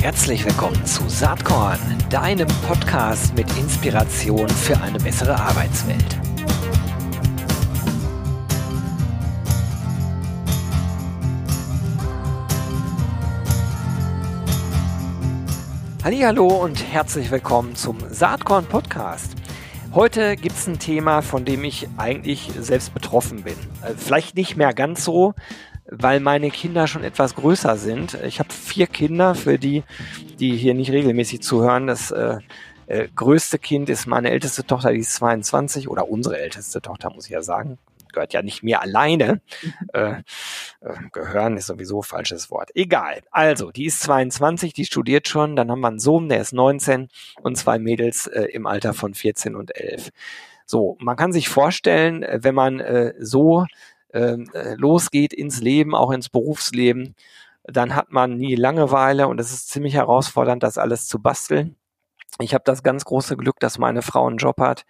Herzlich willkommen zu Saatkorn, deinem Podcast mit Inspiration für eine bessere Arbeitswelt. Hallo und herzlich willkommen zum Saatkorn Podcast. Heute gibt es ein Thema, von dem ich eigentlich selbst betroffen bin. Äh, vielleicht nicht mehr ganz so, weil meine Kinder schon etwas größer sind. Ich habe vier Kinder, für die, die hier nicht regelmäßig zuhören. Das äh, äh, größte Kind ist meine älteste Tochter, die ist 22 oder unsere älteste Tochter, muss ich ja sagen. Gehört ja nicht mir alleine. Äh, äh, gehören ist sowieso falsches Wort. Egal. Also, die ist 22, die studiert schon. Dann haben wir einen Sohn, der ist 19 und zwei Mädels äh, im Alter von 14 und 11. So, man kann sich vorstellen, äh, wenn man äh, so losgeht ins Leben, auch ins Berufsleben, dann hat man nie Langeweile und es ist ziemlich herausfordernd, das alles zu basteln. Ich habe das ganz große Glück, dass meine Frau einen Job hat,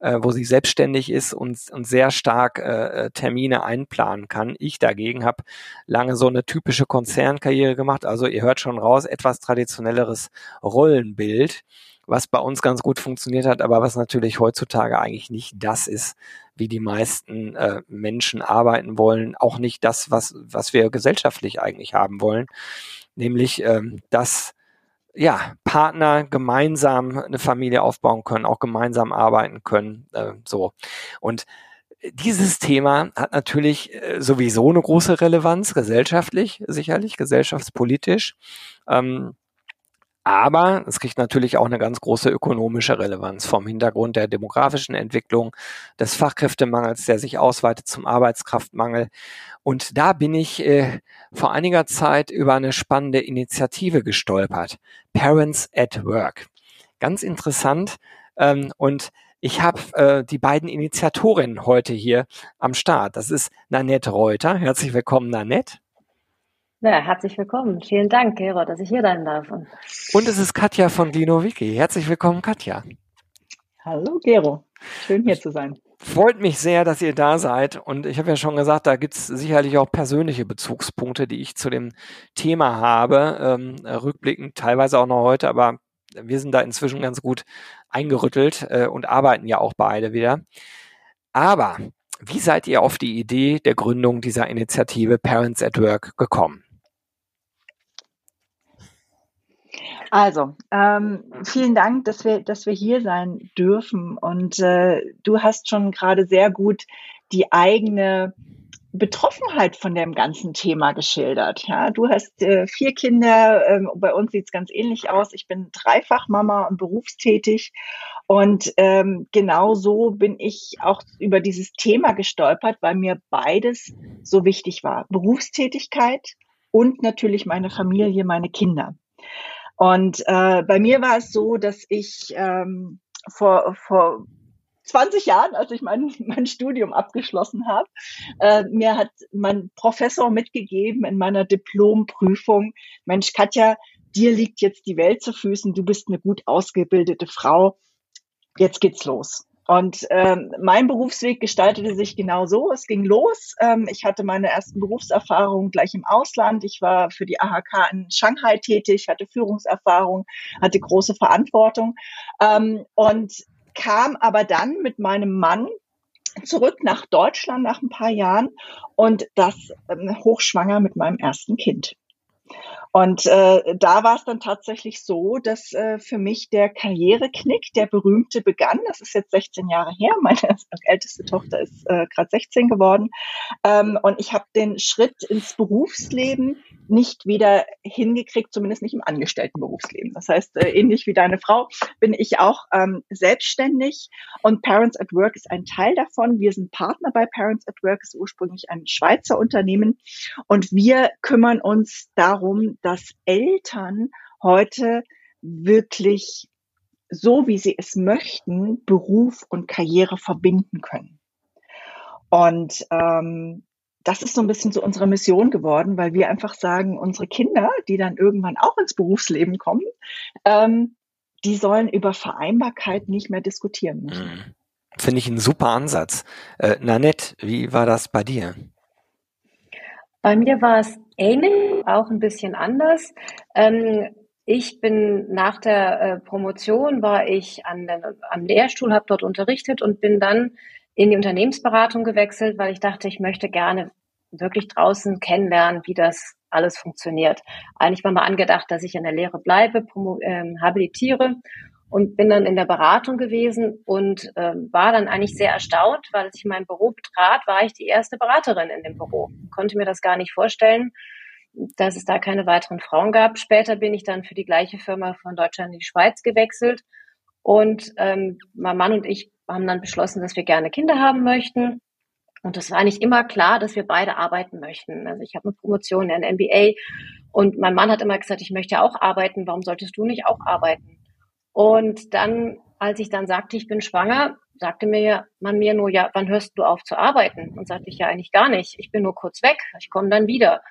äh, wo sie selbstständig ist und, und sehr stark äh, äh Termine einplanen kann. Ich dagegen habe lange so eine typische Konzernkarriere gemacht. Also ihr hört schon raus, etwas traditionelleres Rollenbild was bei uns ganz gut funktioniert hat, aber was natürlich heutzutage eigentlich nicht das ist, wie die meisten äh, Menschen arbeiten wollen, auch nicht das, was, was wir gesellschaftlich eigentlich haben wollen, nämlich ähm, dass ja, Partner gemeinsam eine Familie aufbauen können, auch gemeinsam arbeiten können, äh, so. Und dieses Thema hat natürlich äh, sowieso eine große Relevanz, gesellschaftlich, sicherlich, gesellschaftspolitisch. Ähm, aber es kriegt natürlich auch eine ganz große ökonomische Relevanz vom Hintergrund der demografischen Entwicklung, des Fachkräftemangels, der sich ausweitet zum Arbeitskraftmangel. Und da bin ich äh, vor einiger Zeit über eine spannende Initiative gestolpert. Parents at Work. Ganz interessant. Ähm, und ich habe äh, die beiden Initiatorinnen heute hier am Start. Das ist Nanette Reuter. Herzlich willkommen, Nanette. Ja, herzlich willkommen. Vielen Dank, Gero, dass ich hier sein darf. Und es ist Katja von Dino Wiki. Herzlich willkommen, Katja. Hallo, Gero. Schön hier zu sein. Freut mich sehr, dass ihr da seid. Und ich habe ja schon gesagt, da gibt es sicherlich auch persönliche Bezugspunkte, die ich zu dem Thema habe. Ähm, rückblickend teilweise auch noch heute, aber wir sind da inzwischen ganz gut eingerüttelt äh, und arbeiten ja auch beide wieder. Aber wie seid ihr auf die Idee der Gründung dieser Initiative Parents at Work gekommen? Also, ähm, vielen Dank, dass wir, dass wir hier sein dürfen. Und äh, du hast schon gerade sehr gut die eigene Betroffenheit von dem ganzen Thema geschildert. Ja, du hast äh, vier Kinder, ähm, bei uns sieht es ganz ähnlich aus. Ich bin Dreifachmama und berufstätig. Und ähm, genau so bin ich auch über dieses Thema gestolpert, weil mir beides so wichtig war. Berufstätigkeit und natürlich meine Familie, meine Kinder. Und äh, bei mir war es so, dass ich ähm, vor, vor 20 Jahren, als ich mein, mein Studium abgeschlossen habe, äh, mir hat mein Professor mitgegeben in meiner Diplomprüfung, Mensch, Katja, dir liegt jetzt die Welt zu Füßen, du bist eine gut ausgebildete Frau, jetzt geht's los. Und ähm, mein Berufsweg gestaltete sich genau so. Es ging los. Ähm, ich hatte meine ersten Berufserfahrungen gleich im Ausland. Ich war für die AHK in Shanghai tätig, hatte Führungserfahrung, hatte große Verantwortung ähm, und kam aber dann mit meinem Mann zurück nach Deutschland nach ein paar Jahren und das ähm, hochschwanger mit meinem ersten Kind. Und äh, da war es dann tatsächlich so, dass äh, für mich der Karriereknick, der berühmte, begann. Das ist jetzt 16 Jahre her. Meine älteste Tochter ist äh, gerade 16 geworden. Ähm, und ich habe den Schritt ins Berufsleben nicht wieder hingekriegt, zumindest nicht im Angestelltenberufsleben. Das heißt, äh, ähnlich wie deine Frau bin ich auch ähm, selbstständig und Parents at Work ist ein Teil davon. Wir sind Partner bei Parents at Work, ist ursprünglich ein Schweizer Unternehmen und wir kümmern uns darum, dass Eltern heute wirklich so, wie sie es möchten, Beruf und Karriere verbinden können. Und ähm, das ist so ein bisschen so unsere Mission geworden, weil wir einfach sagen, unsere Kinder, die dann irgendwann auch ins Berufsleben kommen, ähm, die sollen über Vereinbarkeit nicht mehr diskutieren müssen. Mhm. Finde ich einen super Ansatz. Äh, Nanette, wie war das bei dir? Bei mir war es ähnlich auch ein bisschen anders. Ähm, ich bin nach der äh, Promotion war ich an den, am Lehrstuhl, habe dort unterrichtet und bin dann in die Unternehmensberatung gewechselt, weil ich dachte, ich möchte gerne wirklich draußen kennenlernen, wie das alles funktioniert. Eigentlich war mal angedacht, dass ich in der Lehre bleibe, promo, ähm, habilitiere und bin dann in der Beratung gewesen und ähm, war dann eigentlich sehr erstaunt, weil als ich mein Büro betrat, war ich die erste Beraterin in dem Büro. Konnte mir das gar nicht vorstellen, dass es da keine weiteren Frauen gab. Später bin ich dann für die gleiche Firma von Deutschland in die Schweiz gewechselt und ähm, mein Mann und ich haben dann beschlossen, dass wir gerne Kinder haben möchten. Und das war eigentlich immer klar, dass wir beide arbeiten möchten. Also ich habe eine Promotion, ein MBA und mein Mann hat immer gesagt, ich möchte auch arbeiten. Warum solltest du nicht auch arbeiten? Und dann, als ich dann sagte, ich bin schwanger, sagte mir man mir nur, ja, wann hörst du auf zu arbeiten? Und sagte ich ja eigentlich gar nicht. Ich bin nur kurz weg. Ich komme dann wieder.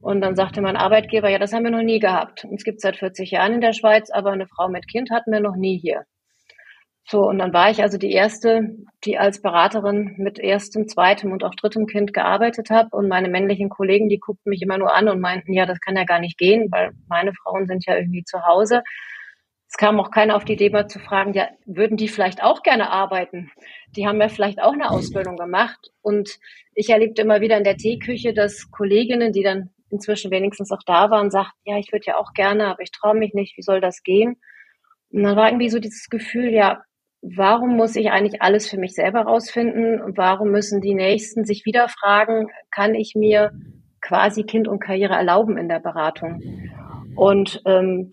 Und dann sagte mein Arbeitgeber, ja, das haben wir noch nie gehabt. Uns gibt seit 40 Jahren in der Schweiz, aber eine Frau mit Kind hatten wir noch nie hier. So, und dann war ich also die erste, die als Beraterin mit erstem, zweitem und auch drittem Kind gearbeitet habe. Und meine männlichen Kollegen, die guckten mich immer nur an und meinten, ja, das kann ja gar nicht gehen, weil meine Frauen sind ja irgendwie zu Hause. Es kam auch keiner auf die Idee, mal zu fragen, ja, würden die vielleicht auch gerne arbeiten? Die haben ja vielleicht auch eine Ausbildung gemacht. Und ich erlebte immer wieder in der Teeküche, dass Kolleginnen, die dann inzwischen wenigstens auch da waren, sagten, ja, ich würde ja auch gerne, aber ich traue mich nicht, wie soll das gehen? Und dann war irgendwie so dieses Gefühl, ja, warum muss ich eigentlich alles für mich selber rausfinden? Warum müssen die Nächsten sich wieder fragen, kann ich mir quasi Kind und Karriere erlauben in der Beratung? Und ähm,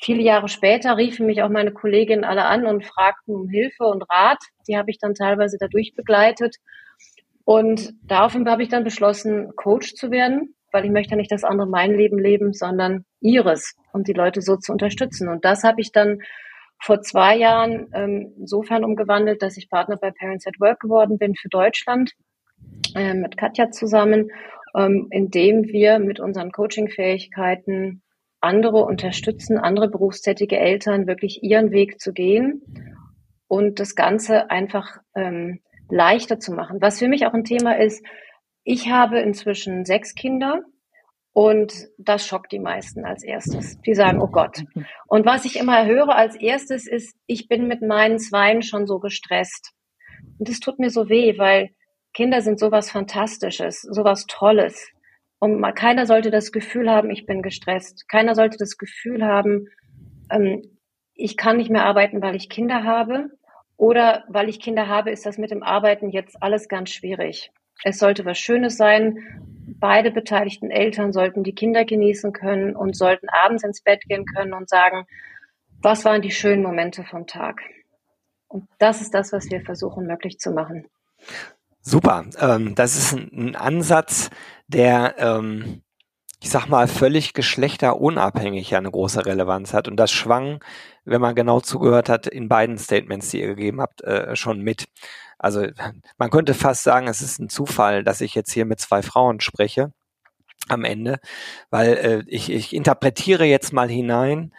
viele Jahre später riefen mich auch meine Kolleginnen alle an und fragten um Hilfe und Rat. Die habe ich dann teilweise dadurch begleitet. Und daraufhin habe ich dann beschlossen, Coach zu werden, weil ich möchte nicht, dass andere mein Leben leben, sondern ihres und die Leute so zu unterstützen. Und das habe ich dann vor zwei Jahren ähm, insofern umgewandelt, dass ich Partner bei Parents at Work geworden bin für Deutschland äh, mit Katja zusammen, ähm, indem wir mit unseren Coaching-Fähigkeiten andere unterstützen, andere berufstätige Eltern wirklich ihren Weg zu gehen und das Ganze einfach ähm, leichter zu machen. Was für mich auch ein Thema ist, ich habe inzwischen sechs Kinder und das schockt die meisten als erstes. Die sagen, oh Gott. Und was ich immer höre als erstes ist, ich bin mit meinen Zweien schon so gestresst. Und das tut mir so weh, weil Kinder sind sowas Fantastisches, sowas Tolles. Und keiner sollte das Gefühl haben, ich bin gestresst. Keiner sollte das Gefühl haben, ähm, ich kann nicht mehr arbeiten, weil ich Kinder habe. Oder weil ich Kinder habe, ist das mit dem Arbeiten jetzt alles ganz schwierig. Es sollte was Schönes sein. Beide beteiligten Eltern sollten die Kinder genießen können und sollten abends ins Bett gehen können und sagen, was waren die schönen Momente vom Tag? Und das ist das, was wir versuchen möglich zu machen. Super. Ähm, das ist ein, Ansatz, der, ähm, ich sag mal, völlig geschlechterunabhängig eine große Relevanz hat. Und das schwang, wenn man genau zugehört hat, in beiden Statements, die ihr gegeben habt, äh, schon mit. Also man könnte fast sagen, es ist ein Zufall, dass ich jetzt hier mit zwei Frauen spreche am Ende, weil äh, ich, ich interpretiere jetzt mal hinein,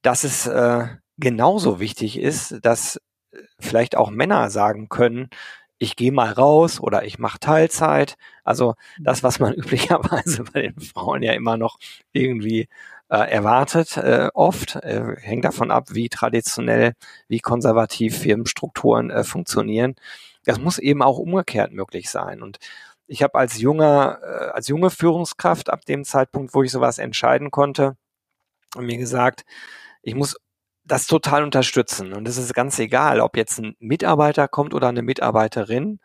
dass es äh, genauso wichtig ist, dass äh, vielleicht auch Männer sagen können, ich gehe mal raus oder ich mache Teilzeit. Also das, was man üblicherweise bei den Frauen ja immer noch irgendwie erwartet, äh, oft, äh, hängt davon ab, wie traditionell, wie konservativ Firmenstrukturen äh, funktionieren. Das muss eben auch umgekehrt möglich sein. Und ich habe als junger, äh, als junge Führungskraft ab dem Zeitpunkt, wo ich sowas entscheiden konnte, mir gesagt, ich muss das total unterstützen. Und es ist ganz egal, ob jetzt ein Mitarbeiter kommt oder eine Mitarbeiterin,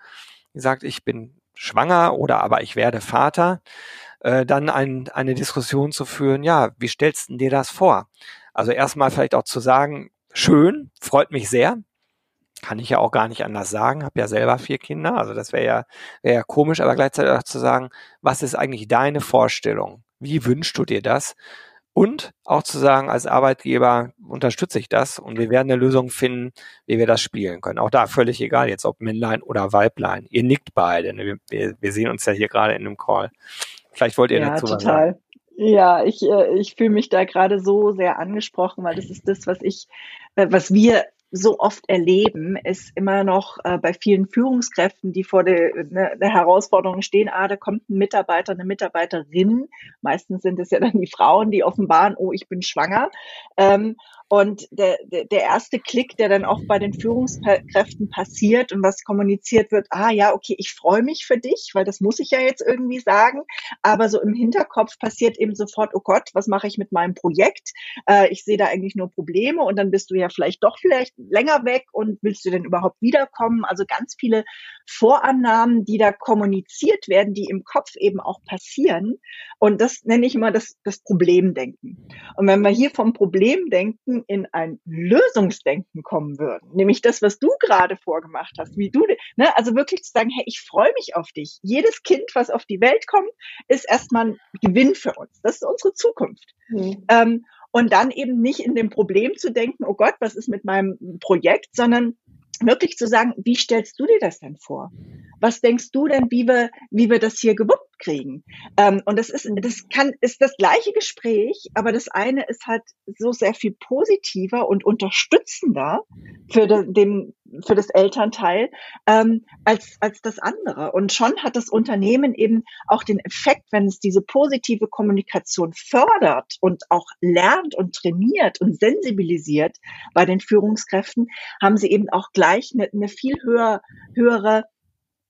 die sagt, ich bin schwanger oder aber ich werde Vater, äh, dann ein, eine Diskussion zu führen, ja, wie stellst du dir das vor? Also erstmal vielleicht auch zu sagen, schön, freut mich sehr, kann ich ja auch gar nicht anders sagen, habe ja selber vier Kinder, also das wäre ja, wär ja komisch, aber gleichzeitig auch zu sagen, was ist eigentlich deine Vorstellung? Wie wünschst du dir das? Und auch zu sagen, als Arbeitgeber unterstütze ich das und wir werden eine Lösung finden, wie wir das spielen können. Auch da völlig egal, jetzt ob Männlein oder Weiblein. Ihr nickt beide. Ne? Wir, wir, sehen uns ja hier gerade in einem Call. Vielleicht wollt ihr ja, dazu total. was sagen. Ja, ich, äh, ich fühle mich da gerade so sehr angesprochen, weil das ist das, was ich, äh, was wir so oft erleben, ist immer noch äh, bei vielen Führungskräften, die vor der, ne, der Herausforderung stehen, ah, da kommt ein Mitarbeiter, eine Mitarbeiterin. Meistens sind es ja dann die Frauen, die offenbaren, oh, ich bin schwanger. Ähm, und der, der, der erste Klick, der dann auch bei den Führungskräften passiert und was kommuniziert wird, ah ja, okay, ich freue mich für dich, weil das muss ich ja jetzt irgendwie sagen. Aber so im Hinterkopf passiert eben sofort, oh Gott, was mache ich mit meinem Projekt? Äh, ich sehe da eigentlich nur Probleme und dann bist du ja vielleicht doch vielleicht länger weg und willst du denn überhaupt wiederkommen? Also ganz viele Vorannahmen, die da kommuniziert werden, die im Kopf eben auch passieren. Und das nenne ich immer das, das Problemdenken. Und wenn wir hier vom Problemdenken in ein Lösungsdenken kommen würden, nämlich das, was du gerade vorgemacht hast, wie du, ne, also wirklich zu sagen, hey, ich freue mich auf dich. Jedes Kind, was auf die Welt kommt, ist erstmal ein Gewinn für uns. Das ist unsere Zukunft. Mhm. Ähm, und dann eben nicht in dem Problem zu denken, oh Gott, was ist mit meinem Projekt, sondern wirklich zu sagen, wie stellst du dir das denn vor? Was denkst du denn, wie wir, wie wir das hier gewuppt kriegen? Ähm, und das ist, das kann, ist das gleiche Gespräch, aber das eine ist halt so sehr viel positiver und unterstützender für den, den für das Elternteil ähm, als, als das andere. Und schon hat das Unternehmen eben auch den Effekt, wenn es diese positive Kommunikation fördert und auch lernt und trainiert und sensibilisiert bei den Führungskräften, haben sie eben auch gleich eine, eine viel höher, höhere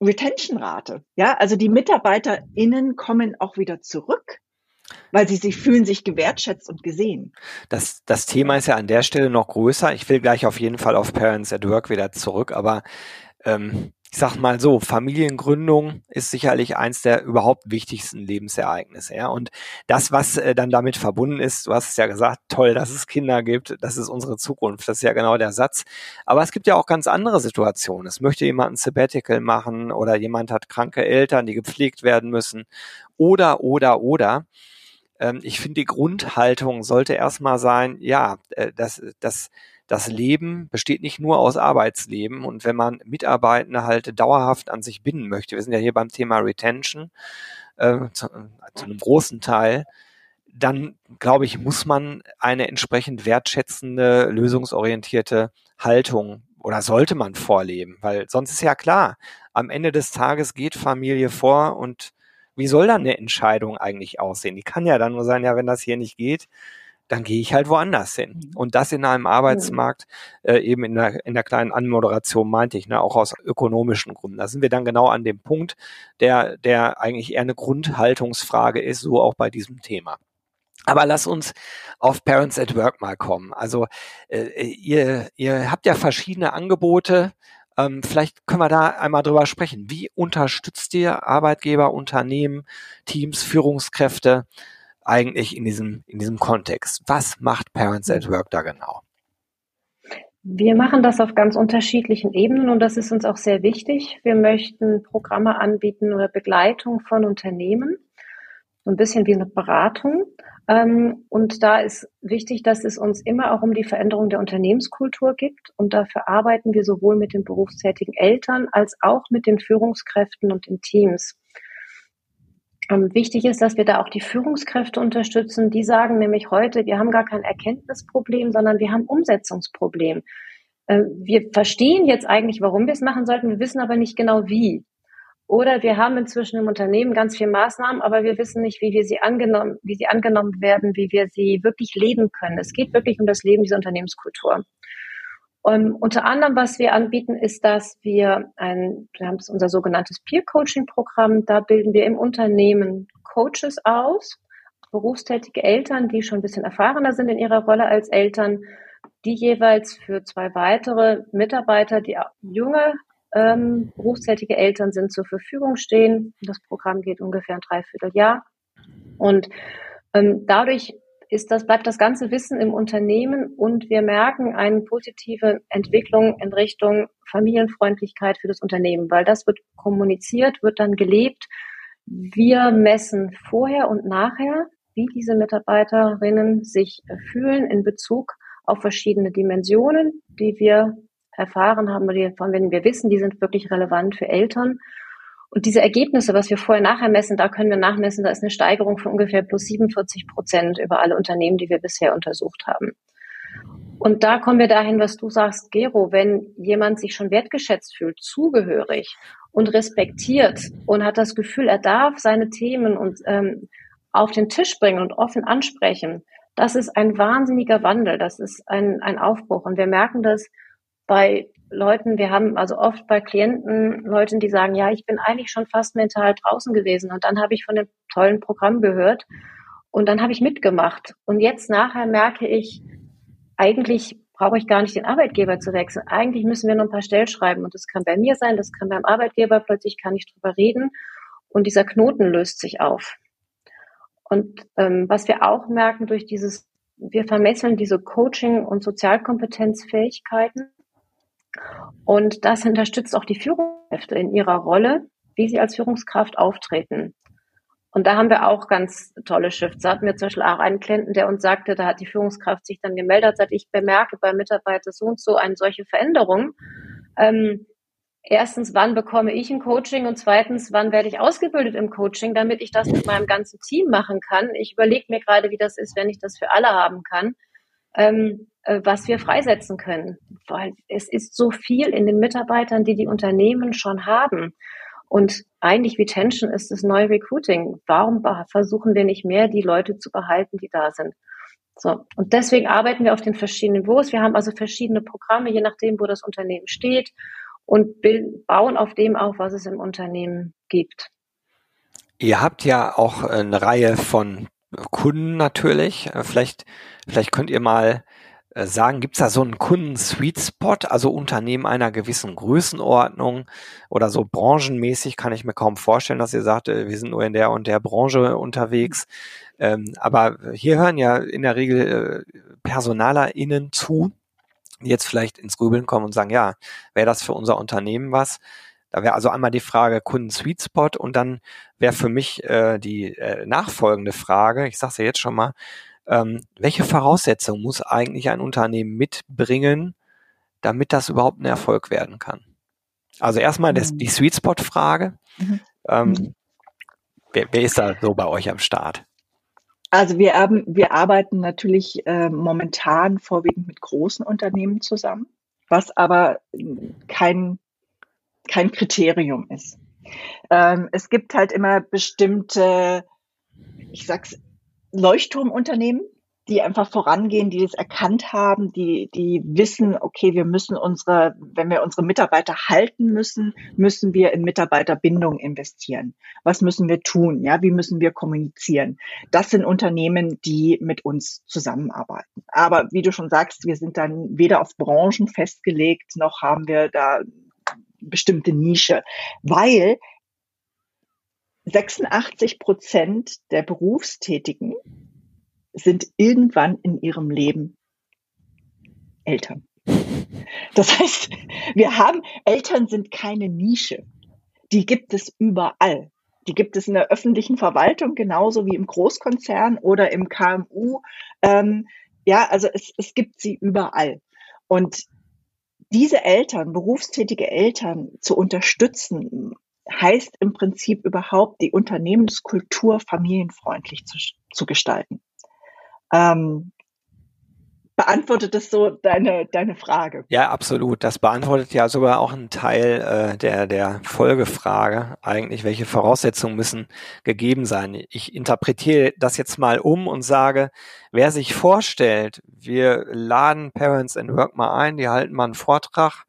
Retention-Rate. Ja, also die MitarbeiterInnen kommen auch wieder zurück weil sie sich fühlen sich gewertschätzt und gesehen. Das, das Thema ist ja an der Stelle noch größer. Ich will gleich auf jeden Fall auf Parents at Work wieder zurück, aber ähm, ich sag mal so, Familiengründung ist sicherlich eins der überhaupt wichtigsten Lebensereignisse. Ja? Und das, was äh, dann damit verbunden ist, du hast es ja gesagt, toll, dass es Kinder gibt, das ist unsere Zukunft, das ist ja genau der Satz. Aber es gibt ja auch ganz andere Situationen. Es möchte jemand ein Sabbatical machen oder jemand hat kranke Eltern, die gepflegt werden müssen oder, oder, oder ich finde, die Grundhaltung sollte erstmal sein, ja, äh, das, das, das Leben besteht nicht nur aus Arbeitsleben. Und wenn man Mitarbeitende halt dauerhaft an sich binden möchte, wir sind ja hier beim Thema Retention äh, zu, zu einem großen Teil, dann glaube ich, muss man eine entsprechend wertschätzende, lösungsorientierte Haltung oder sollte man vorleben, weil sonst ist ja klar, am Ende des Tages geht Familie vor und wie soll dann eine Entscheidung eigentlich aussehen? Die kann ja dann nur sein, ja, wenn das hier nicht geht, dann gehe ich halt woanders hin. Mhm. Und das in einem Arbeitsmarkt, äh, eben in der, in der kleinen Anmoderation meinte ich, ne, auch aus ökonomischen Gründen. Da sind wir dann genau an dem Punkt, der, der eigentlich eher eine Grundhaltungsfrage ist, so auch bei diesem Thema. Aber lass uns auf Parents at Work mal kommen. Also äh, ihr, ihr habt ja verschiedene Angebote, ähm, vielleicht können wir da einmal drüber sprechen. Wie unterstützt ihr Arbeitgeber, Unternehmen, Teams, Führungskräfte eigentlich in diesem, in diesem Kontext? Was macht Parents at Work da genau? Wir machen das auf ganz unterschiedlichen Ebenen und das ist uns auch sehr wichtig. Wir möchten Programme anbieten oder Begleitung von Unternehmen, so ein bisschen wie eine Beratung. Ähm, und da ist wichtig, dass es uns immer auch um die Veränderung der Unternehmenskultur gibt. Und dafür arbeiten wir sowohl mit den berufstätigen Eltern als auch mit den Führungskräften und den Teams. Ähm, wichtig ist, dass wir da auch die Führungskräfte unterstützen. Die sagen nämlich heute, wir haben gar kein Erkenntnisproblem, sondern wir haben Umsetzungsproblem. Äh, wir verstehen jetzt eigentlich, warum wir es machen sollten, wir wissen aber nicht genau wie. Oder wir haben inzwischen im Unternehmen ganz viele Maßnahmen, aber wir wissen nicht, wie wir sie angenommen, wie sie angenommen werden, wie wir sie wirklich leben können. Es geht wirklich um das Leben dieser Unternehmenskultur. Und unter anderem, was wir anbieten, ist, dass wir ein, wir haben unser sogenanntes Peer Coaching Programm. Da bilden wir im Unternehmen Coaches aus, berufstätige Eltern, die schon ein bisschen erfahrener sind in ihrer Rolle als Eltern, die jeweils für zwei weitere Mitarbeiter, die junge ähm, berufstätige Eltern sind, zur Verfügung stehen. Das Programm geht ungefähr ein Dreivierteljahr. Und ähm, dadurch ist das, bleibt das ganze Wissen im Unternehmen und wir merken eine positive Entwicklung in Richtung Familienfreundlichkeit für das Unternehmen, weil das wird kommuniziert, wird dann gelebt. Wir messen vorher und nachher, wie diese Mitarbeiterinnen sich fühlen in Bezug auf verschiedene Dimensionen, die wir erfahren haben oder von denen wir wissen, die sind wirklich relevant für Eltern. Und diese Ergebnisse, was wir vorher nachher messen, da können wir nachmessen, da ist eine Steigerung von ungefähr plus 47 Prozent über alle Unternehmen, die wir bisher untersucht haben. Und da kommen wir dahin, was du sagst, Gero, wenn jemand sich schon wertgeschätzt fühlt, zugehörig und respektiert und hat das Gefühl, er darf seine Themen und ähm, auf den Tisch bringen und offen ansprechen, das ist ein wahnsinniger Wandel, das ist ein, ein Aufbruch. Und wir merken das bei Leuten, wir haben also oft bei Klienten Leute, die sagen, ja, ich bin eigentlich schon fast mental draußen gewesen und dann habe ich von dem tollen Programm gehört und dann habe ich mitgemacht. Und jetzt nachher merke ich, eigentlich brauche ich gar nicht den Arbeitgeber zu wechseln. Eigentlich müssen wir nur ein paar Stellschreiben und das kann bei mir sein, das kann beim Arbeitgeber, plötzlich kann ich drüber reden und dieser Knoten löst sich auf. Und ähm, was wir auch merken durch dieses, wir vermesseln diese Coaching- und Sozialkompetenzfähigkeiten und das unterstützt auch die Führungskräfte in ihrer Rolle, wie sie als Führungskraft auftreten. Und da haben wir auch ganz tolle Shifts. Da hatten wir zum Beispiel auch einen Klienten, der uns sagte, da hat die Führungskraft sich dann gemeldet, sagt, ich bemerke bei Mitarbeiter so und so eine solche Veränderung. Ähm, erstens, wann bekomme ich ein Coaching und zweitens, wann werde ich ausgebildet im Coaching, damit ich das mit meinem ganzen Team machen kann. Ich überlege mir gerade, wie das ist, wenn ich das für alle haben kann, ähm, äh, was wir freisetzen können. Weil es ist so viel in den Mitarbeitern, die die Unternehmen schon haben. Und eigentlich Retention ist das neue Recruiting. Warum versuchen wir nicht mehr, die Leute zu behalten, die da sind? So. Und deswegen arbeiten wir auf den verschiedenen Niveaus. Wir haben also verschiedene Programme, je nachdem, wo das Unternehmen steht und bauen auf dem auf, was es im Unternehmen gibt. Ihr habt ja auch eine Reihe von Kunden natürlich. Vielleicht, vielleicht könnt ihr mal äh, sagen, gibt es da so einen Kunden-Sweet Spot, also Unternehmen einer gewissen Größenordnung oder so branchenmäßig kann ich mir kaum vorstellen, dass ihr sagt, äh, wir sind nur in der und der Branche unterwegs. Ähm, aber hier hören ja in der Regel äh, PersonalerInnen zu, die jetzt vielleicht ins Grübeln kommen und sagen, ja, wäre das für unser Unternehmen was? Da wäre also einmal die Frage Kunden-Sweet Spot und dann wäre für mich äh, die äh, nachfolgende Frage, ich sage es ja jetzt schon mal, ähm, welche Voraussetzungen muss eigentlich ein Unternehmen mitbringen, damit das überhaupt ein Erfolg werden kann? Also erstmal das, die Sweet Spot Frage. Mhm. Ähm, mhm. wer, wer ist da so bei euch am Start? Also wir, haben, wir arbeiten natürlich äh, momentan vorwiegend mit großen Unternehmen zusammen, was aber kein, kein Kriterium ist. Ähm, es gibt halt immer bestimmte, ich sag's Leuchtturmunternehmen, die einfach vorangehen, die das erkannt haben, die, die wissen, okay, wir müssen unsere, wenn wir unsere Mitarbeiter halten müssen, müssen wir in Mitarbeiterbindung investieren. Was müssen wir tun? Ja, wie müssen wir kommunizieren? Das sind Unternehmen, die mit uns zusammenarbeiten. Aber wie du schon sagst, wir sind dann weder auf Branchen festgelegt, noch haben wir da bestimmte Nische, weil 86 Prozent der Berufstätigen sind irgendwann in ihrem Leben Eltern. Das heißt, wir haben, Eltern sind keine Nische. Die gibt es überall. Die gibt es in der öffentlichen Verwaltung genauso wie im Großkonzern oder im KMU. Ähm, ja, also es, es gibt sie überall. Und diese Eltern, berufstätige Eltern zu unterstützen, heißt im Prinzip überhaupt, die Unternehmenskultur familienfreundlich zu, zu gestalten. Ähm, beantwortet das so deine, deine Frage? Ja, absolut. Das beantwortet ja sogar auch einen Teil äh, der, der Folgefrage. Eigentlich, welche Voraussetzungen müssen gegeben sein? Ich interpretiere das jetzt mal um und sage, wer sich vorstellt, wir laden Parents in Work mal ein, die halten mal einen Vortrag,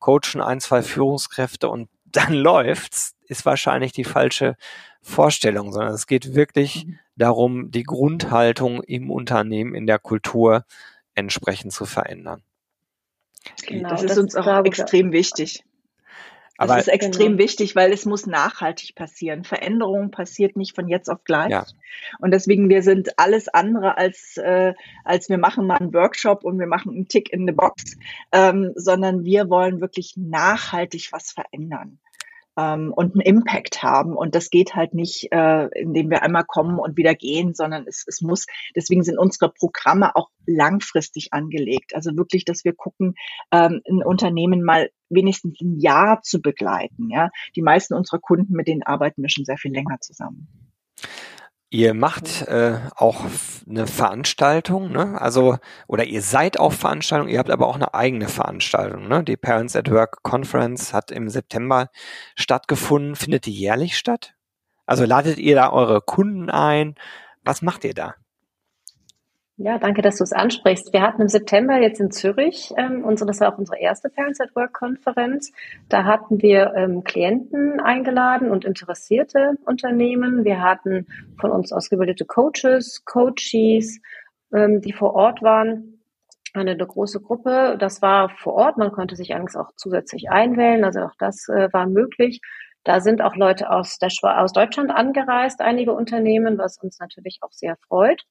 coachen ein, zwei Führungskräfte und dann läuft's, ist wahrscheinlich die falsche Vorstellung, sondern es geht wirklich mhm. darum, die Grundhaltung im Unternehmen, in der Kultur entsprechend zu verändern. Genau, das ist das uns auch extrem wichtig. Das Aber, ist extrem genau. wichtig, weil es muss nachhaltig passieren. Veränderung passiert nicht von jetzt auf gleich. Ja. Und deswegen, wir sind alles andere als, äh, als wir machen mal einen Workshop und wir machen einen Tick in the Box, ähm, sondern wir wollen wirklich nachhaltig was verändern ähm, und einen Impact haben. Und das geht halt nicht, äh, indem wir einmal kommen und wieder gehen, sondern es, es muss, deswegen sind unsere Programme auch langfristig angelegt. Also wirklich, dass wir gucken, ähm, ein Unternehmen mal wenigstens ein Jahr zu begleiten. Ja, die meisten unserer Kunden, mit denen arbeiten wir schon sehr viel länger zusammen. Ihr macht äh, auch eine Veranstaltung, ne? Also oder ihr seid auf Veranstaltung, ihr habt aber auch eine eigene Veranstaltung, ne? Die Parents at Work Conference hat im September stattgefunden. Findet die jährlich statt? Also ladet ihr da eure Kunden ein? Was macht ihr da? Ja, danke, dass du es ansprichst. Wir hatten im September jetzt in Zürich, ähm, unsere, das war auch unsere erste Parents at Work Konferenz. Da hatten wir ähm, Klienten eingeladen und interessierte Unternehmen. Wir hatten von uns ausgebildete Coaches, Coaches, ähm, die vor Ort waren. Eine, eine große Gruppe. Das war vor Ort. Man konnte sich allerdings auch zusätzlich einwählen. Also auch das äh, war möglich. Da sind auch Leute aus, der, aus Deutschland angereist, einige Unternehmen, was uns natürlich auch sehr freut.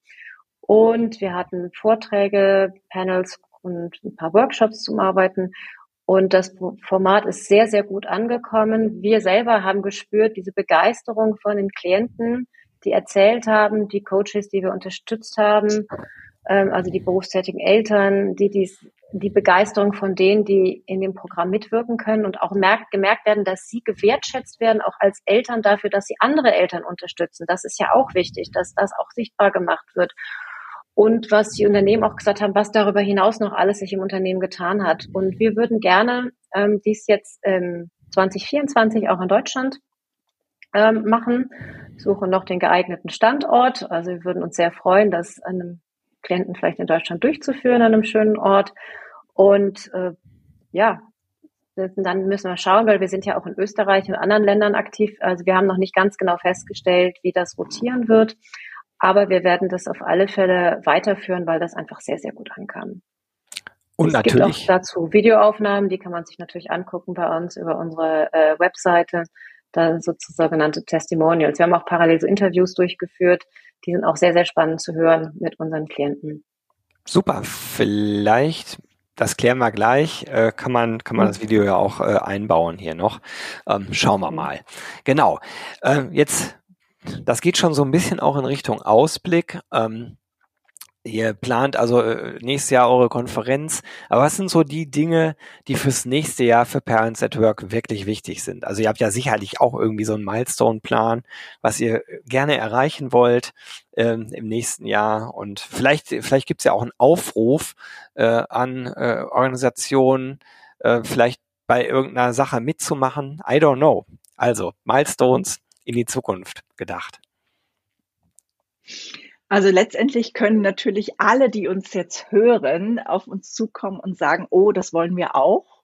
Und wir hatten Vorträge, Panels und ein paar Workshops zum Arbeiten. Und das Format ist sehr, sehr gut angekommen. Wir selber haben gespürt, diese Begeisterung von den Klienten, die erzählt haben, die Coaches, die wir unterstützt haben, ähm, also die berufstätigen Eltern, die dies, die Begeisterung von denen, die in dem Programm mitwirken können und auch merkt, gemerkt werden, dass sie gewertschätzt werden, auch als Eltern dafür, dass sie andere Eltern unterstützen. Das ist ja auch wichtig, dass das auch sichtbar gemacht wird und was die Unternehmen auch gesagt haben, was darüber hinaus noch alles sich im Unternehmen getan hat. Und wir würden gerne ähm, dies jetzt ähm, 2024 auch in Deutschland ähm, machen, suchen noch den geeigneten Standort. Also wir würden uns sehr freuen, das einem Klienten vielleicht in Deutschland durchzuführen, an einem schönen Ort. Und äh, ja, dann müssen wir schauen, weil wir sind ja auch in Österreich und anderen Ländern aktiv. Also wir haben noch nicht ganz genau festgestellt, wie das rotieren wird. Aber wir werden das auf alle Fälle weiterführen, weil das einfach sehr, sehr gut ankam. Und es natürlich. gibt auch dazu Videoaufnahmen, die kann man sich natürlich angucken bei uns über unsere äh, Webseite. Da sogenannte Testimonials. Wir haben auch parallel so Interviews durchgeführt. Die sind auch sehr, sehr spannend zu hören mit unseren Klienten. Super. Vielleicht das klären wir gleich. Äh, kann man kann man mhm. das Video ja auch äh, einbauen hier noch. Ähm, schauen wir mhm. mal. Genau. Äh, jetzt das geht schon so ein bisschen auch in Richtung Ausblick. Ähm, ihr plant also äh, nächstes Jahr eure Konferenz. Aber was sind so die Dinge, die fürs nächste Jahr für Parents at Work wirklich wichtig sind? Also ihr habt ja sicherlich auch irgendwie so einen Milestone-Plan, was ihr gerne erreichen wollt ähm, im nächsten Jahr. Und vielleicht, vielleicht gibt es ja auch einen Aufruf äh, an äh, Organisationen, äh, vielleicht bei irgendeiner Sache mitzumachen. I don't know. Also Milestones in die Zukunft gedacht? Also letztendlich können natürlich alle, die uns jetzt hören, auf uns zukommen und sagen, oh, das wollen wir auch.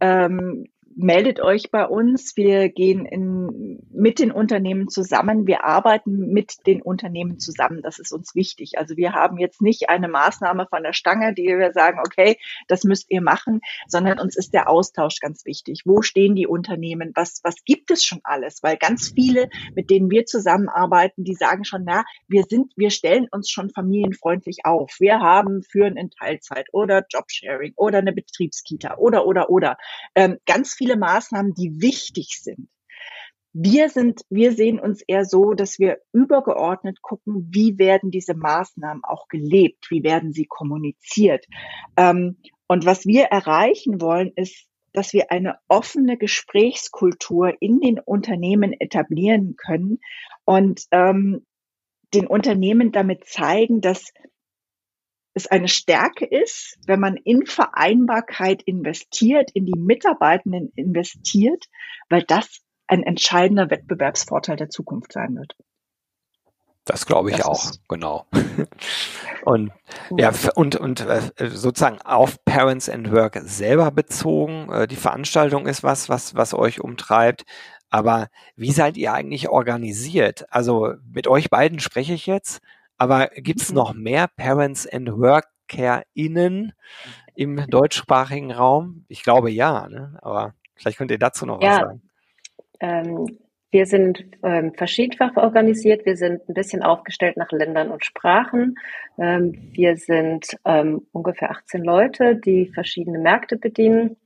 Ähm, meldet euch bei uns. Wir gehen in, mit den Unternehmen zusammen. Wir arbeiten mit den Unternehmen zusammen. Das ist uns wichtig. Also wir haben jetzt nicht eine Maßnahme von der Stange, die wir sagen, okay, das müsst ihr machen, sondern uns ist der Austausch ganz wichtig. Wo stehen die Unternehmen? Was, was gibt es schon alles? Weil ganz viele, mit denen wir zusammenarbeiten, die sagen schon, na, wir sind, wir stellen uns schon familienfreundlich auf. Wir haben Führen in Teilzeit oder Jobsharing oder eine Betriebskita oder, oder, oder. Ähm, ganz viele Maßnahmen, die wichtig sind. Wir sind, wir sehen uns eher so, dass wir übergeordnet gucken, wie werden diese Maßnahmen auch gelebt, wie werden sie kommuniziert. Ähm, und was wir erreichen wollen, ist, dass wir eine offene Gesprächskultur in den Unternehmen etablieren können und ähm, den Unternehmen damit zeigen, dass es eine Stärke ist, wenn man in Vereinbarkeit investiert, in die Mitarbeitenden investiert, weil das ein entscheidender Wettbewerbsvorteil der Zukunft sein wird. Das glaube ich das auch, genau. und ja, und, und äh, sozusagen auf Parents and Work selber bezogen, äh, die Veranstaltung ist was, was, was euch umtreibt. Aber wie seid ihr eigentlich organisiert? Also mit euch beiden spreche ich jetzt. Aber gibt es mhm. noch mehr Parents and WorkerInnen im deutschsprachigen Raum? Ich glaube ja, ne? aber vielleicht könnt ihr dazu noch ja. was sagen. Ähm, wir sind ähm, verschiedenfach organisiert. Wir sind ein bisschen aufgestellt nach Ländern und Sprachen. Ähm, wir sind ähm, ungefähr 18 Leute, die verschiedene Märkte bedienen.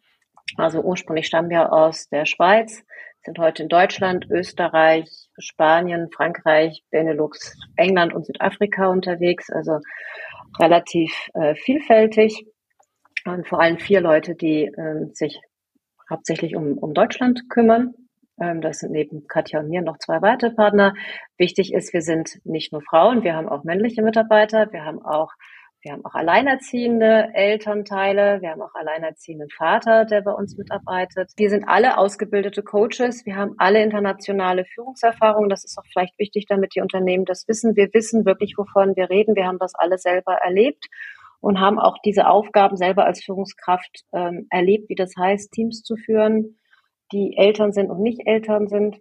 Also ursprünglich stammen wir aus der Schweiz, sind heute in Deutschland, Österreich, Spanien, Frankreich, Benelux, England und Südafrika unterwegs, also relativ äh, vielfältig. Und vor allem vier Leute, die äh, sich hauptsächlich um, um Deutschland kümmern. Ähm, das sind neben Katja und mir noch zwei weitere Partner. Wichtig ist, wir sind nicht nur Frauen, wir haben auch männliche Mitarbeiter, wir haben auch wir haben auch alleinerziehende Elternteile, wir haben auch alleinerziehenden Vater, der bei uns mitarbeitet. Wir sind alle ausgebildete Coaches, wir haben alle internationale Führungserfahrung. Das ist auch vielleicht wichtig, damit die Unternehmen das wissen. Wir wissen wirklich, wovon wir reden. Wir haben das alle selber erlebt und haben auch diese Aufgaben selber als Führungskraft ähm, erlebt, wie das heißt, Teams zu führen, die Eltern sind und nicht Eltern sind.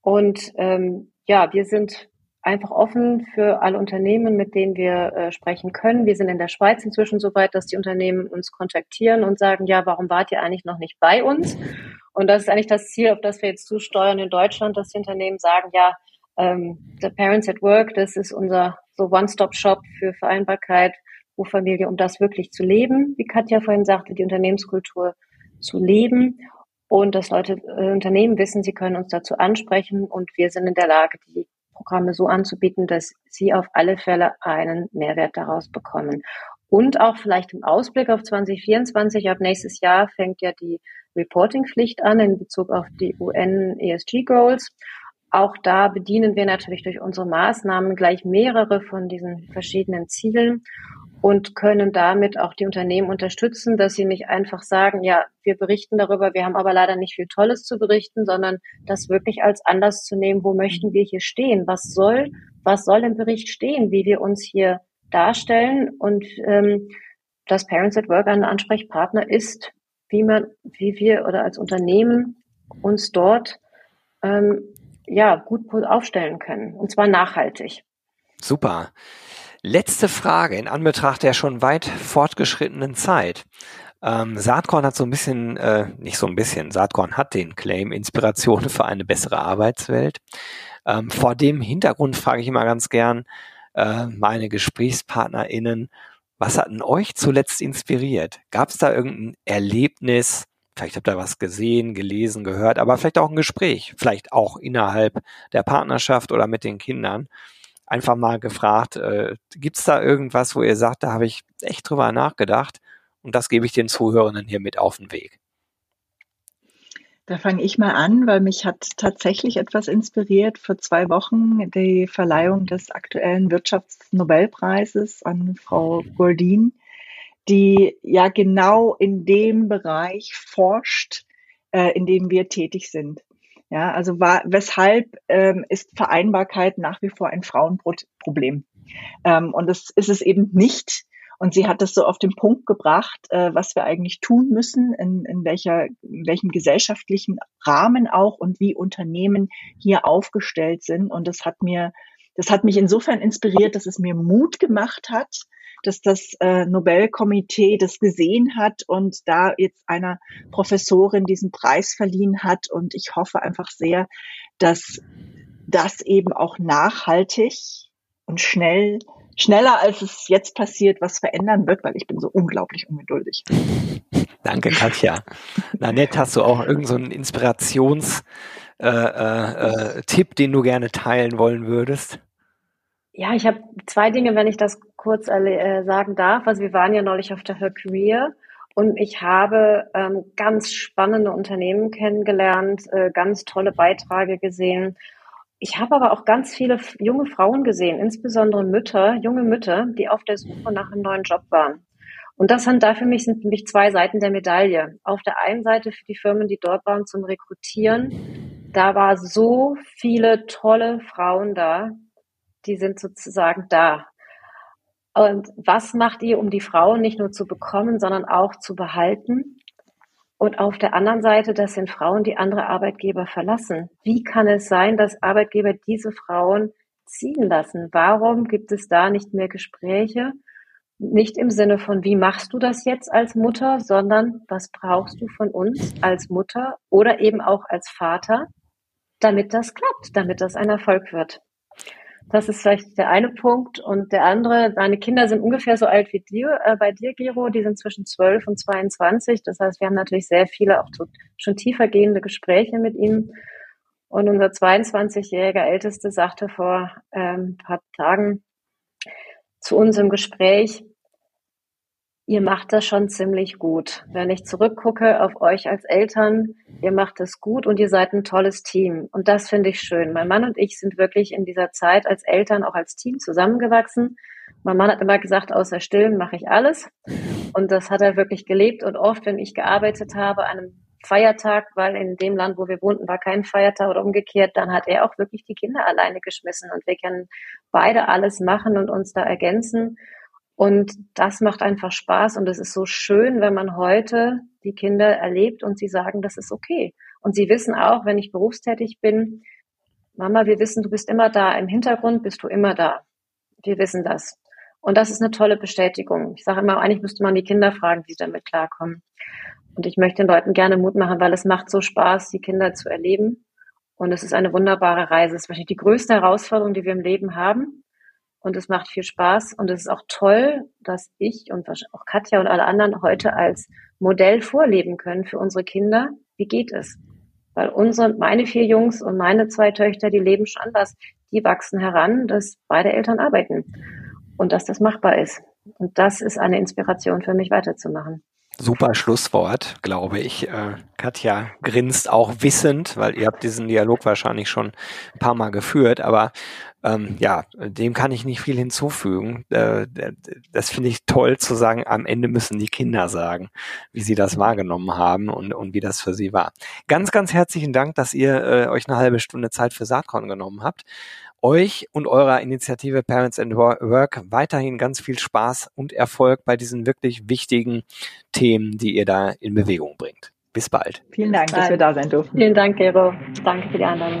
Und ähm, ja, wir sind einfach offen für alle Unternehmen, mit denen wir äh, sprechen können. Wir sind in der Schweiz inzwischen so weit, dass die Unternehmen uns kontaktieren und sagen, ja, warum wart ihr eigentlich noch nicht bei uns? Und das ist eigentlich das Ziel, auf das wir jetzt zusteuern in Deutschland, dass die Unternehmen sagen, ja, ähm, The Parents at Work, das ist unser so One-Stop-Shop für Vereinbarkeit, Beruf, um das wirklich zu leben, wie Katja vorhin sagte, die Unternehmenskultur zu leben und dass Leute, äh, Unternehmen wissen, sie können uns dazu ansprechen und wir sind in der Lage, die Programme so anzubieten, dass sie auf alle Fälle einen Mehrwert daraus bekommen. Und auch vielleicht im Ausblick auf 2024, ab nächstes Jahr fängt ja die Reporting-Pflicht an in Bezug auf die UN ESG Goals. Auch da bedienen wir natürlich durch unsere Maßnahmen gleich mehrere von diesen verschiedenen Zielen und können damit auch die Unternehmen unterstützen, dass sie nicht einfach sagen, ja, wir berichten darüber, wir haben aber leider nicht viel Tolles zu berichten, sondern das wirklich als Anlass zu nehmen, wo möchten wir hier stehen? Was soll, was soll im Bericht stehen, wie wir uns hier darstellen? Und ähm, das Parents at Work ein Ansprechpartner ist, wie man, wie wir oder als Unternehmen uns dort ähm, ja gut aufstellen können. Und zwar nachhaltig. Super. Letzte Frage in Anbetracht der schon weit fortgeschrittenen Zeit. Ähm, Saatkorn hat so ein bisschen, äh, nicht so ein bisschen, Saatkorn hat den Claim Inspiration für eine bessere Arbeitswelt. Ähm, vor dem Hintergrund frage ich immer ganz gern äh, meine GesprächspartnerInnen, was hat denn euch zuletzt inspiriert? Gab es da irgendein Erlebnis? Vielleicht habt ihr was gesehen, gelesen, gehört, aber vielleicht auch ein Gespräch, vielleicht auch innerhalb der Partnerschaft oder mit den Kindern, einfach mal gefragt, äh, gibt es da irgendwas, wo ihr sagt, da habe ich echt drüber nachgedacht und das gebe ich den Zuhörenden hier mit auf den Weg. Da fange ich mal an, weil mich hat tatsächlich etwas inspiriert. Vor zwei Wochen die Verleihung des aktuellen Wirtschaftsnobelpreises an Frau Goldin, die ja genau in dem Bereich forscht, äh, in dem wir tätig sind. Ja, also war, weshalb ähm, ist Vereinbarkeit nach wie vor ein Frauenproblem? Ähm, und das ist es eben nicht. Und sie hat das so auf den Punkt gebracht, äh, was wir eigentlich tun müssen, in, in, welcher, in welchem gesellschaftlichen Rahmen auch und wie Unternehmen hier aufgestellt sind. Und das hat mir, das hat mich insofern inspiriert, dass es mir Mut gemacht hat, dass das äh, Nobelkomitee das gesehen hat und da jetzt einer Professorin diesen Preis verliehen hat. Und ich hoffe einfach sehr, dass das eben auch nachhaltig und schnell, schneller als es jetzt passiert, was verändern wird, weil ich bin so unglaublich ungeduldig. Danke, Katja. Na nett, hast du auch irgendeinen so Inspirations- äh, äh, äh, Tipp, den du gerne teilen wollen würdest? Ja, ich habe zwei Dinge, wenn ich das kurz äh, sagen darf. Also wir waren ja neulich auf der Her Career und ich habe ähm, ganz spannende Unternehmen kennengelernt, äh, ganz tolle Beiträge gesehen. Ich habe aber auch ganz viele junge Frauen gesehen, insbesondere Mütter, junge Mütter, die auf der Suche nach einem neuen Job waren. Und das sind da für mich sind für mich zwei Seiten der Medaille. Auf der einen Seite für die Firmen, die dort waren zum Rekrutieren, da war so viele tolle Frauen da, die sind sozusagen da. Und was macht ihr, um die Frauen nicht nur zu bekommen, sondern auch zu behalten? Und auf der anderen Seite, das sind Frauen, die andere Arbeitgeber verlassen. Wie kann es sein, dass Arbeitgeber diese Frauen ziehen lassen? Warum gibt es da nicht mehr Gespräche? Nicht im Sinne von, wie machst du das jetzt als Mutter, sondern was brauchst du von uns als Mutter oder eben auch als Vater, damit das klappt, damit das ein Erfolg wird. Das ist vielleicht der eine Punkt. Und der andere, deine Kinder sind ungefähr so alt wie dir, äh, bei dir, Giro. Die sind zwischen 12 und 22. Das heißt, wir haben natürlich sehr viele auch schon tiefer gehende Gespräche mit ihnen. Und unser 22-jähriger Älteste sagte vor ähm, ein paar Tagen zu uns im Gespräch, Ihr macht das schon ziemlich gut. Wenn ich zurückgucke auf euch als Eltern, ihr macht es gut und ihr seid ein tolles Team. Und das finde ich schön. Mein Mann und ich sind wirklich in dieser Zeit als Eltern, auch als Team zusammengewachsen. Mein Mann hat immer gesagt, außer Stillen mache ich alles. Und das hat er wirklich gelebt. Und oft, wenn ich gearbeitet habe, an einem Feiertag, weil in dem Land, wo wir wohnten, war kein Feiertag oder umgekehrt, dann hat er auch wirklich die Kinder alleine geschmissen. Und wir können beide alles machen und uns da ergänzen. Und das macht einfach Spaß und es ist so schön, wenn man heute die Kinder erlebt und sie sagen, das ist okay. Und sie wissen auch, wenn ich berufstätig bin, Mama, wir wissen, du bist immer da. Im Hintergrund bist du immer da. Wir wissen das. Und das ist eine tolle Bestätigung. Ich sage immer, eigentlich müsste man die Kinder fragen, wie sie damit klarkommen. Und ich möchte den Leuten gerne Mut machen, weil es macht so Spaß, die Kinder zu erleben. Und es ist eine wunderbare Reise. Es ist wahrscheinlich die größte Herausforderung, die wir im Leben haben und es macht viel Spaß und es ist auch toll, dass ich und auch Katja und alle anderen heute als Modell vorleben können für unsere Kinder. Wie geht es? Weil unsere, meine vier Jungs und meine zwei Töchter, die leben schon anders. Die wachsen heran, dass beide Eltern arbeiten und dass das machbar ist. Und das ist eine Inspiration für mich weiterzumachen. Super Schlusswort, glaube ich. Äh, Katja grinst auch wissend, weil ihr habt diesen Dialog wahrscheinlich schon ein paar Mal geführt, aber ähm, ja, dem kann ich nicht viel hinzufügen. Äh, das finde ich toll zu sagen, am Ende müssen die Kinder sagen, wie sie das wahrgenommen haben und, und wie das für sie war. Ganz, ganz herzlichen Dank, dass ihr äh, euch eine halbe Stunde Zeit für Saatkorn genommen habt euch und eurer Initiative Parents and Work weiterhin ganz viel Spaß und Erfolg bei diesen wirklich wichtigen Themen, die ihr da in Bewegung bringt. Bis bald. Vielen Dank, dass wir da sein durften. Vielen Dank, Gero. Danke für die Einladung.